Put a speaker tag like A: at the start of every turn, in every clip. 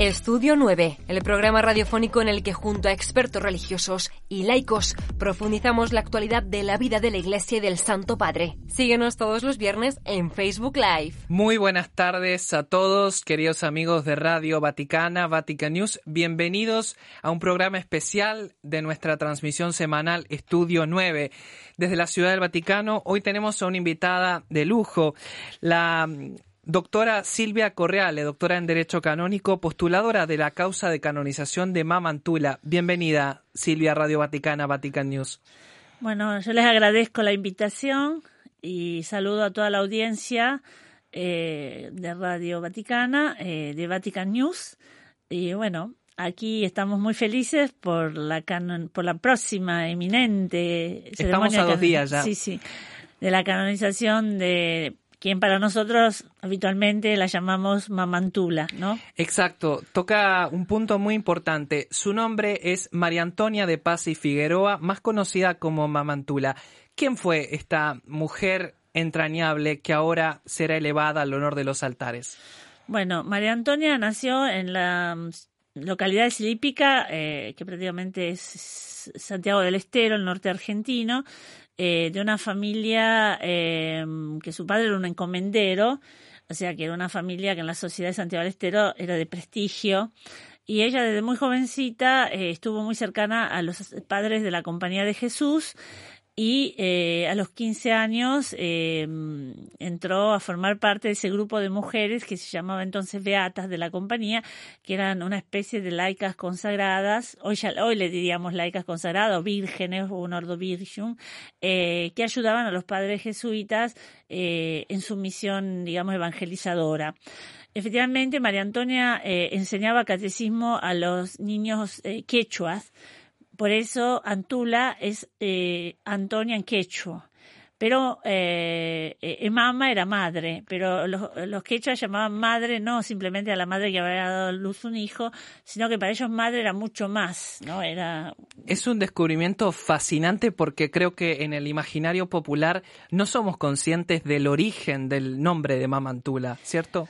A: Estudio 9, el programa radiofónico en el que junto a expertos religiosos y laicos profundizamos la actualidad de la vida de la Iglesia y del Santo Padre. Síguenos todos los viernes en Facebook Live.
B: Muy buenas tardes a todos, queridos amigos de Radio Vaticana, Vatican News. Bienvenidos a un programa especial de nuestra transmisión semanal Estudio 9. Desde la Ciudad del Vaticano, hoy tenemos a una invitada de lujo, la Doctora Silvia Correale, doctora en Derecho Canónico, postuladora de la causa de canonización de Mamantula. Bienvenida, Silvia, Radio Vaticana, Vatican News.
C: Bueno, yo les agradezco la invitación y saludo a toda la audiencia eh, de Radio Vaticana, eh, de Vatican News. Y bueno, aquí estamos muy felices por la, por la próxima eminente
B: ceremonia. Estamos a dos días ya.
C: Sí, sí. De la canonización de quien para nosotros habitualmente la llamamos Mamantula, ¿no?
B: Exacto, toca un punto muy importante. Su nombre es María Antonia de Paz y Figueroa, más conocida como Mamantula. ¿Quién fue esta mujer entrañable que ahora será elevada al honor de los altares?
C: Bueno, María Antonia nació en la mm, localidad de Silípica, eh, que prácticamente es Santiago del Estero, el norte argentino, eh, de una familia eh, que su padre era un encomendero, o sea que era una familia que en la sociedad de Santiago del Estero era de prestigio. Y ella desde muy jovencita eh, estuvo muy cercana a los padres de la Compañía de Jesús y eh, a los 15 años eh, entró a formar parte de ese grupo de mujeres que se llamaba entonces Beatas de la compañía, que eran una especie de laicas consagradas, hoy, ya, hoy le diríamos laicas consagradas vírgenes o un ordo eh, que ayudaban a los padres jesuitas eh, en su misión, digamos, evangelizadora. Efectivamente, María Antonia eh, enseñaba catecismo a los niños quechuas, por eso Antula es eh, Antonia en quechua. Pero eh, eh mama era madre, pero los, los quechuas llamaban madre no simplemente a la madre que había dado luz un hijo, sino que para ellos madre era mucho más, ¿no? Era...
B: Es un descubrimiento fascinante porque creo que en el imaginario popular no somos conscientes del origen del nombre de Mama Antula, ¿cierto?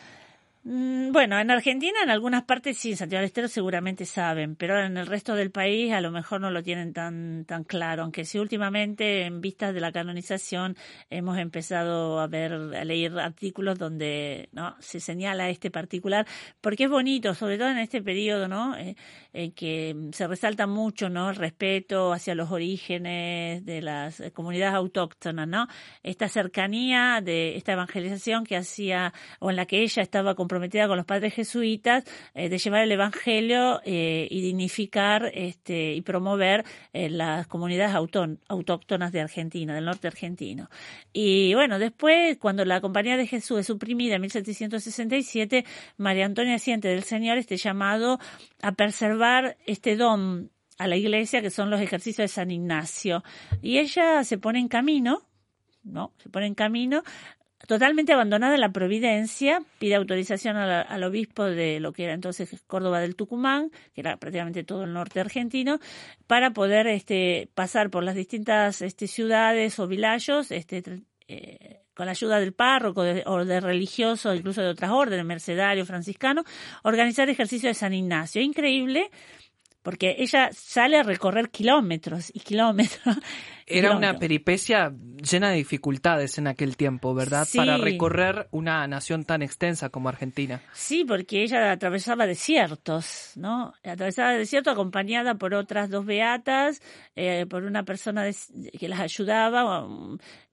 C: Mm, bueno, en Argentina en algunas partes sí, Santiago del Estero seguramente saben, pero en el resto del país a lo mejor no lo tienen tan, tan claro, aunque sí últimamente en vistas de la canonización hemos empezado a ver, a leer artículos donde no se señala este particular, porque es bonito, sobre todo en este periodo, ¿no? Eh, en que se resalta mucho, ¿no? El respeto hacia los orígenes de las comunidades autóctonas, ¿no? Esta cercanía de esta evangelización que hacía, o en la que ella estaba comprometida con los padres jesuitas, eh, de llevar el evangelio eh, y dignificar este, y promover eh, las comunidades autóctonas de Argentina, del norte argentino. Y bueno, después, cuando la Compañía de Jesús es suprimida en 1767, María Antonia siente del Señor este llamado a preservar este don a la iglesia que son los ejercicios de San Ignacio. Y ella se pone en camino, ¿no? Se pone en camino totalmente abandonada la providencia, pide autorización al, obispo de lo que era entonces Córdoba del Tucumán, que era prácticamente todo el norte argentino, para poder este, pasar por las distintas este, ciudades o vilayos, este, eh, con la ayuda del párroco o de religiosos, incluso de otras órdenes, mercedario, franciscano, organizar ejercicio de San Ignacio. Increíble, porque ella sale a recorrer kilómetros y kilómetros.
B: Era una peripecia llena de dificultades en aquel tiempo, ¿verdad? Para recorrer una nación tan extensa como Argentina.
C: Sí, porque ella atravesaba desiertos, ¿no? Atravesaba desiertos acompañada por otras dos beatas, eh, por una persona que las ayudaba,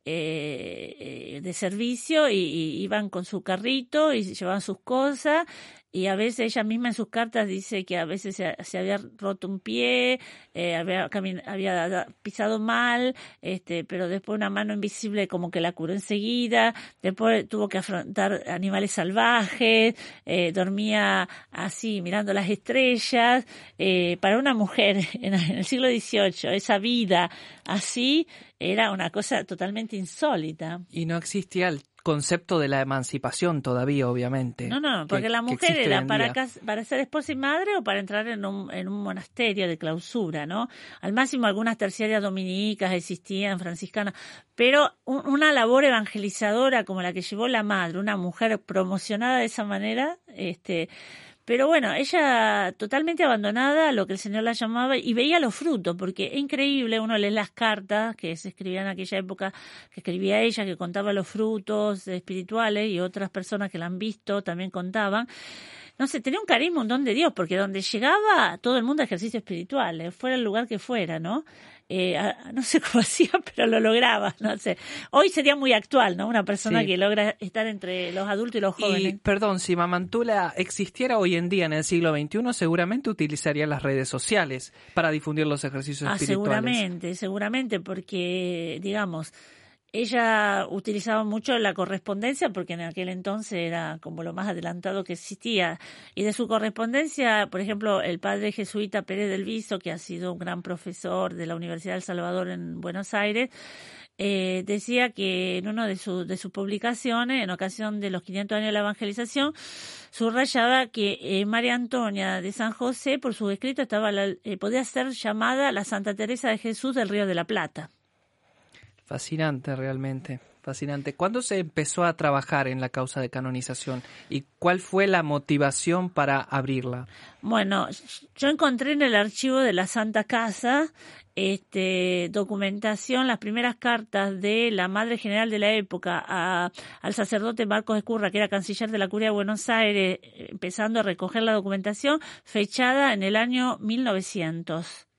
C: eh, eh, de servicio y, iban con su carrito y llevaban sus cosas y a veces ella misma en sus cartas dice que a veces se, había roto un pie, eh, había, había pisado mal, este, pero después una mano invisible como que la curó enseguida, después tuvo que afrontar animales salvajes, eh, dormía así mirando las estrellas. Eh, para una mujer en el siglo XVIII, esa vida así era una cosa totalmente insólita.
B: Y no existía el concepto de la emancipación todavía, obviamente.
C: No, no, porque la mujer era para, para ser esposa y madre o para entrar en un, en un monasterio de clausura, ¿no? Al máximo algunas terciarias dominicas existían, franciscanas, pero una labor evangelizadora como la que llevó la madre, una mujer promocionada de esa manera, este, pero bueno, ella totalmente abandonada a lo que el Señor la llamaba y veía los frutos, porque es increíble, uno lee las cartas que se escribían en aquella época, que escribía ella, que contaba los frutos espirituales y otras personas que la han visto también contaban no sé, tenía un carisma, un don de Dios, porque donde llegaba todo el mundo ejercicio espiritual, eh, fuera el lugar que fuera, ¿no? Eh, no sé cómo hacía, pero lo lograba, no sé. Hoy sería muy actual, ¿no? Una persona que logra estar entre los adultos y los jóvenes.
B: Y, perdón, si Mamantula existiera hoy en día en el siglo XXI, seguramente utilizaría las redes sociales para difundir los ejercicios
C: ah,
B: espirituales.
C: Seguramente, seguramente, porque, digamos, ella utilizaba mucho la correspondencia porque en aquel entonces era como lo más adelantado que existía. Y de su correspondencia, por ejemplo, el padre jesuita Pérez del Viso, que ha sido un gran profesor de la Universidad del Salvador en Buenos Aires, eh, decía que en una de, de sus publicaciones, en ocasión de los 500 años de la evangelización, subrayaba que eh, María Antonia de San José, por su escrito, estaba eh, podía ser llamada la Santa Teresa de Jesús del Río de la Plata.
B: Fascinante, realmente. Fascinante. ¿Cuándo se empezó a trabajar en la causa de canonización y cuál fue la motivación para abrirla?
C: Bueno, yo encontré en el archivo de la Santa Casa este, documentación, las primeras cartas de la Madre General de la época al sacerdote Marcos Escurra, que era canciller de la Curia de Buenos Aires, empezando a recoger la documentación, fechada en el año 1900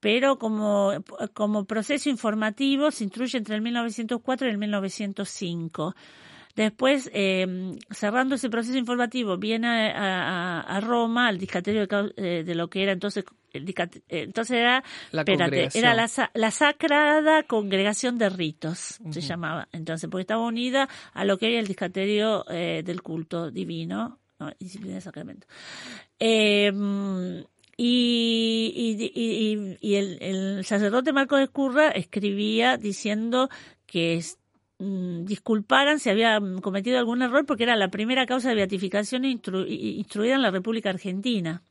C: pero como, como proceso informativo se instruye entre el 1904 y el 1905. Después, eh, cerrando ese proceso informativo, viene a, Roma, al discaterio de, eh, lo que era entonces, el eh, entonces era,
B: la
C: espérate, era la, la Sagrada Congregación de Ritos, se llamaba, entonces, porque estaba unida a lo que era el discaterio eh, del culto divino, no, disciplina de sacramento. Eh, y, y, y, el, sacerdote Marcos Escurra escribía diciendo que mm, disculparan si había cometido algún error porque era la primera causa de beatificación instruida en la República Argentina.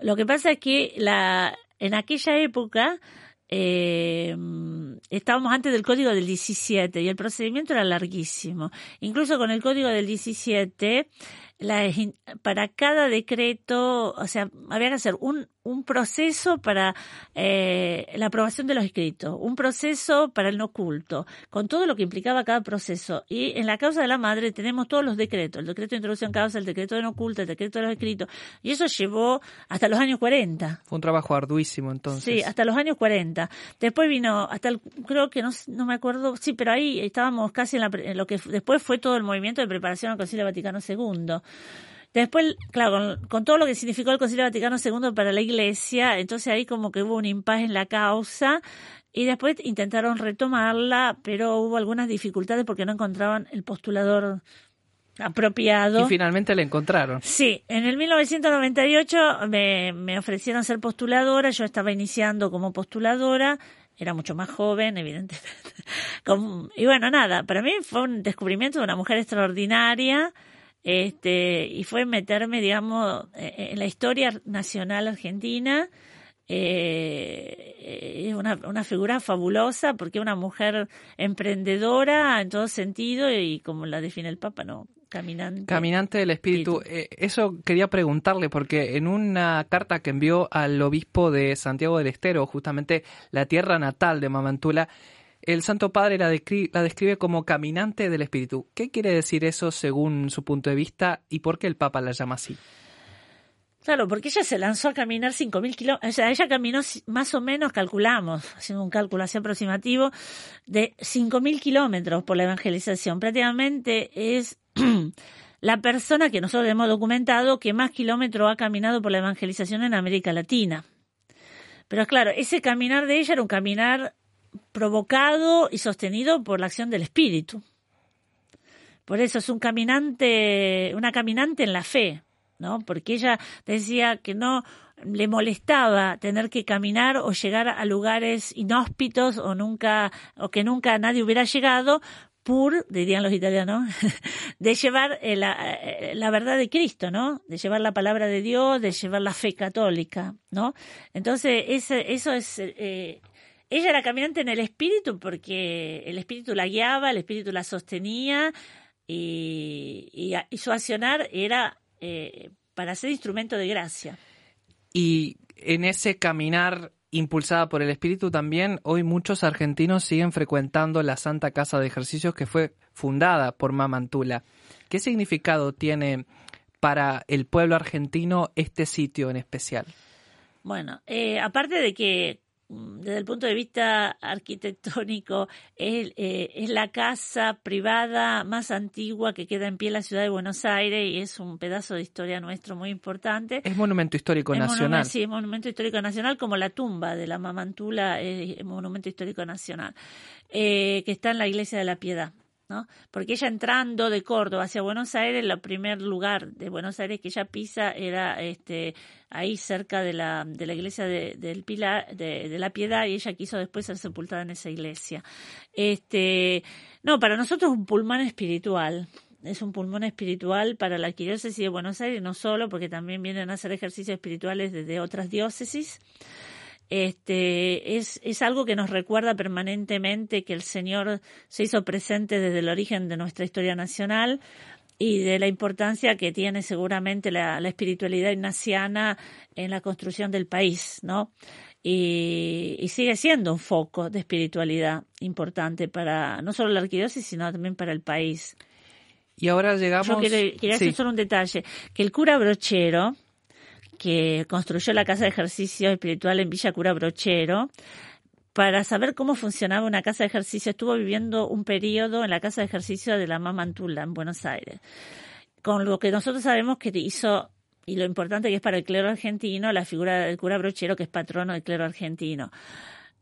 C: Lo que pasa es que la, en aquella época eh, estábamos antes del código del 17 y el procedimiento era larguísimo. Incluso con el código del 17 la, para cada decreto, o sea, había que hacer un, un proceso para eh, la aprobación de los escritos, un proceso para el no culto, con todo lo que implicaba cada proceso. Y en la causa de la madre tenemos todos los decretos, el decreto de introducción causa, el decreto de no culto, el decreto de los escritos, y eso llevó hasta los años 40.
B: Fue un trabajo arduísimo entonces.
C: Sí, hasta los años 40. Después vino, hasta el, creo que no, no me acuerdo, sí, pero ahí estábamos casi en, la, en lo que después fue todo el movimiento de preparación al Concilio Vaticano II. Después, claro, con, todo lo que significó el Concilio Vaticano II para la Iglesia, entonces ahí como que hubo un impasse en la causa y después intentaron retomarla, pero hubo algunas dificultades porque no encontraban el postulador apropiado.
B: Y finalmente la encontraron.
C: Sí, en el 1998 me, me ofrecieron ser postuladora, yo estaba iniciando como postuladora, era mucho más joven, evidentemente. y bueno, nada, para mí fue un descubrimiento de una mujer extraordinaria este, y fue meterme, digamos, e, e, en la historia nacional argentina. Eh, es una, una figura fabulosa porque es una mujer emprendedora en todo sentido y como la define el Papa, ¿no? Caminante.
B: Caminante del espíritu. Eh, eso quería preguntarle porque en una carta que envió al obispo de Santiago del Estero, justamente la tierra natal de Mamantula, el Santo Padre la, describe, como caminante del Espíritu. ¿Qué quiere decir eso según su punto de vista y por qué el Papa la llama así?
C: Claro, porque ella se lanzó a caminar 5.000 kilómetros, o sea, ella caminó más o menos, calculamos, haciendo un cálculo así aproximativo, de 5.000 kilómetros por la evangelización. Prácticamente es la persona que nosotros hemos documentado que más kilómetros ha caminado por la evangelización en América Latina. Pero claro, ese caminar de ella era un caminar provocado y sostenido por la acción del espíritu. Por eso es un caminante, una caminante en la fe, ¿no? Porque ella decía que no le molestaba tener que caminar o llegar a lugares inhóspitos o nunca o que nunca nadie hubiera llegado pur, dirían los italianos, de llevar eh, la, eh, la, verdad de Cristo, ¿no? De llevar la palabra de Dios, de llevar la fe católica, ¿no? Entonces, ese, eso es eh, ella era caminante en el espíritu porque el espíritu la guiaba, el espíritu la sostenía y, y, su accionar era eh, para ser instrumento de gracia.
B: Y en ese caminar impulsada por el Espíritu también, hoy muchos argentinos siguen frecuentando la Santa Casa de Ejercicios que fue fundada por Mamantula. ¿Qué significado tiene para el pueblo argentino este sitio en especial?
C: Bueno, eh, aparte de que desde el punto de vista arquitectónico, es, eh, es, la casa privada más antigua que queda en pie en la ciudad de Buenos Aires y es un pedazo de historia nuestro muy importante.
B: Es monumento histórico nacional.
C: sí, es monumento histórico nacional, como la tumba de la Mamantula es monumento histórico nacional, eh, que está en la iglesia de la Piedad. ¿No? Porque ella entrando de Córdoba hacia Buenos Aires, el primer lugar de Buenos Aires que ella pisa era este ahí cerca de la, de la iglesia de, del Pilar, de, la Piedad, y ella quiso después ser sepultada en esa iglesia. Este, no, para nosotros un pulmón espiritual. Es un pulmón espiritual para la arquidiócesis de Buenos Aires, no solo porque también vienen a hacer ejercicios espirituales desde otras diócesis, este, es, es algo que nos recuerda permanentemente que el Señor se hizo presente desde el origen de nuestra historia nacional y de la importancia que tiene seguramente la, la espiritualidad ignaciana en la construcción del país, ¿no? Y, y, sigue siendo un foco de espiritualidad importante para no solo la arquidiócesis, sino también para el país.
B: Y ahora llegamos. Yo
C: quería, quería sí. solo un detalle: que el cura Brochero, que construyó la casa de ejercicio espiritual en Villa Cura Brochero, para saber cómo funcionaba una casa de ejercicio, estuvo viviendo un periodo en la casa de ejercicio de la Mamantula en Buenos Aires. Con lo que nosotros sabemos que hizo, y lo importante que es para el clero argentino, la figura del cura brochero, que es patrono del clero argentino.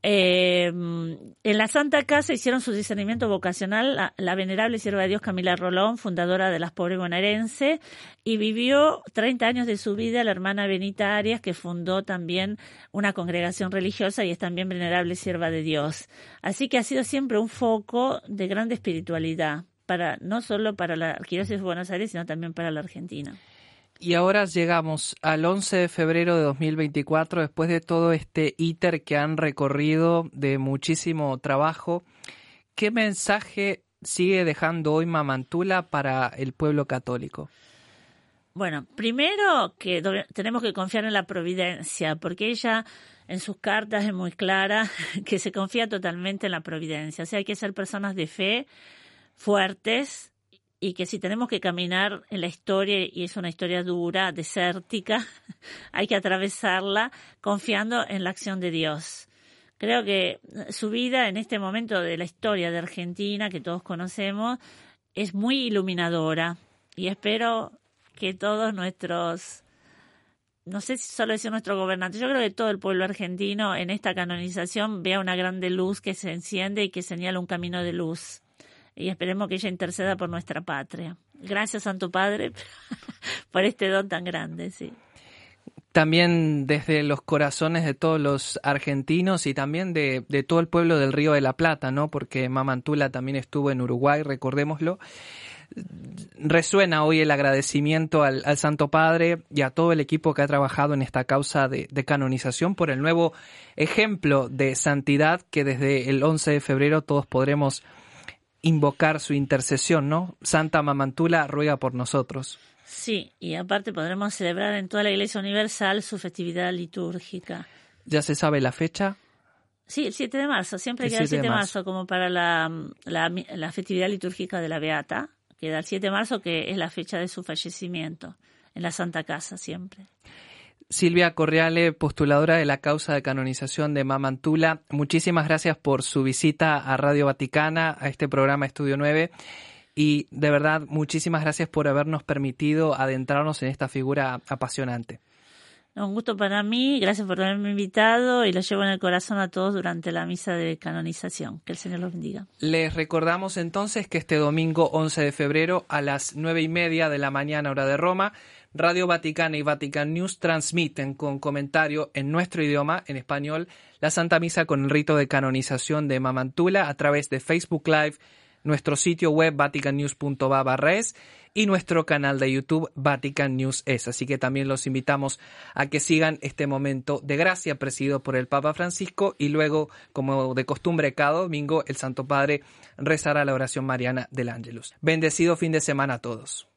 C: Eh, en la Santa Casa hicieron su discernimiento vocacional la, venerable sierva de Dios Camila Rolón, fundadora de las Pobres Bonaerense, y vivió 30 años de su vida la hermana Benita Arias, que fundó también una congregación religiosa y es también venerable sierva de Dios. Así que ha sido siempre un foco de grande espiritualidad, para, no solo para la Arquidiócesis de Buenos Aires, sino también para la Argentina.
B: Y ahora llegamos al 11 de febrero de 2024, después de todo este íter que han recorrido de muchísimo trabajo. ¿Qué mensaje sigue dejando hoy Mamantula para el pueblo católico?
C: Bueno, primero que tenemos que confiar en la providencia, porque ella en sus cartas es muy clara que se confía totalmente en la providencia. O sea, hay que ser personas de fe fuertes, y que si tenemos que caminar en la historia, y es una historia dura, desértica, hay que atravesarla confiando en la acción de Dios. Creo que su vida en este momento de la historia de Argentina, que todos conocemos, es muy iluminadora y espero que todos nuestros, no sé si solo decir nuestro gobernante, yo creo que todo el pueblo argentino en esta canonización vea una grande luz que se enciende y que señala un camino de luz y esperemos que ella interceda por nuestra patria. Gracias, Santo Padre, por este don tan grande, sí.
B: También desde los corazones de todos los argentinos y también de, de, todo el pueblo del Río de la Plata, ¿no? Porque Mamantula también estuvo en Uruguay, recordémoslo. Resuena hoy el agradecimiento al, Santo Padre y a todo el equipo que ha trabajado en esta causa de, canonización por el nuevo ejemplo de santidad que desde el 11 de febrero todos podremos invocar su intercesión, ¿no? Santa Mamantula ruega por nosotros.
C: Sí, y aparte podremos celebrar en toda la Iglesia Universal su festividad litúrgica.
B: ¿Ya se sabe la fecha?
C: Sí, el 7 de marzo, siempre queda el 7 de marzo, como para la, la, la, festividad litúrgica de la Beata. Queda el 7 de marzo, que es la fecha de su fallecimiento, en la Santa Casa siempre.
B: Silvia Correale, postuladora de la causa de canonización de Mamantula, muchísimas gracias por su visita a Radio Vaticana, a este programa Estudio 9. Y de verdad, muchísimas gracias por habernos permitido adentrarnos en esta figura apasionante.
C: Un gusto para mí, gracias por haberme invitado y lo llevo en el corazón a todos durante la misa de canonización. Que el Señor los bendiga.
B: Les recordamos entonces que este domingo 11 de febrero a las nueve y media de la mañana hora de Roma Radio Vaticana y Vatican News transmiten con comentario en nuestro idioma, en español, la Santa Misa con el rito de canonización de Mamantula a través de Facebook Live, nuestro sitio web vaticannews.va y nuestro canal de YouTube Vatican News es. Así que también los invitamos a que sigan este momento de gracia presidido por el Papa Francisco y luego, como de costumbre cada domingo, el Santo Padre rezará la oración mariana del Ángelus. Bendecido fin de semana a todos.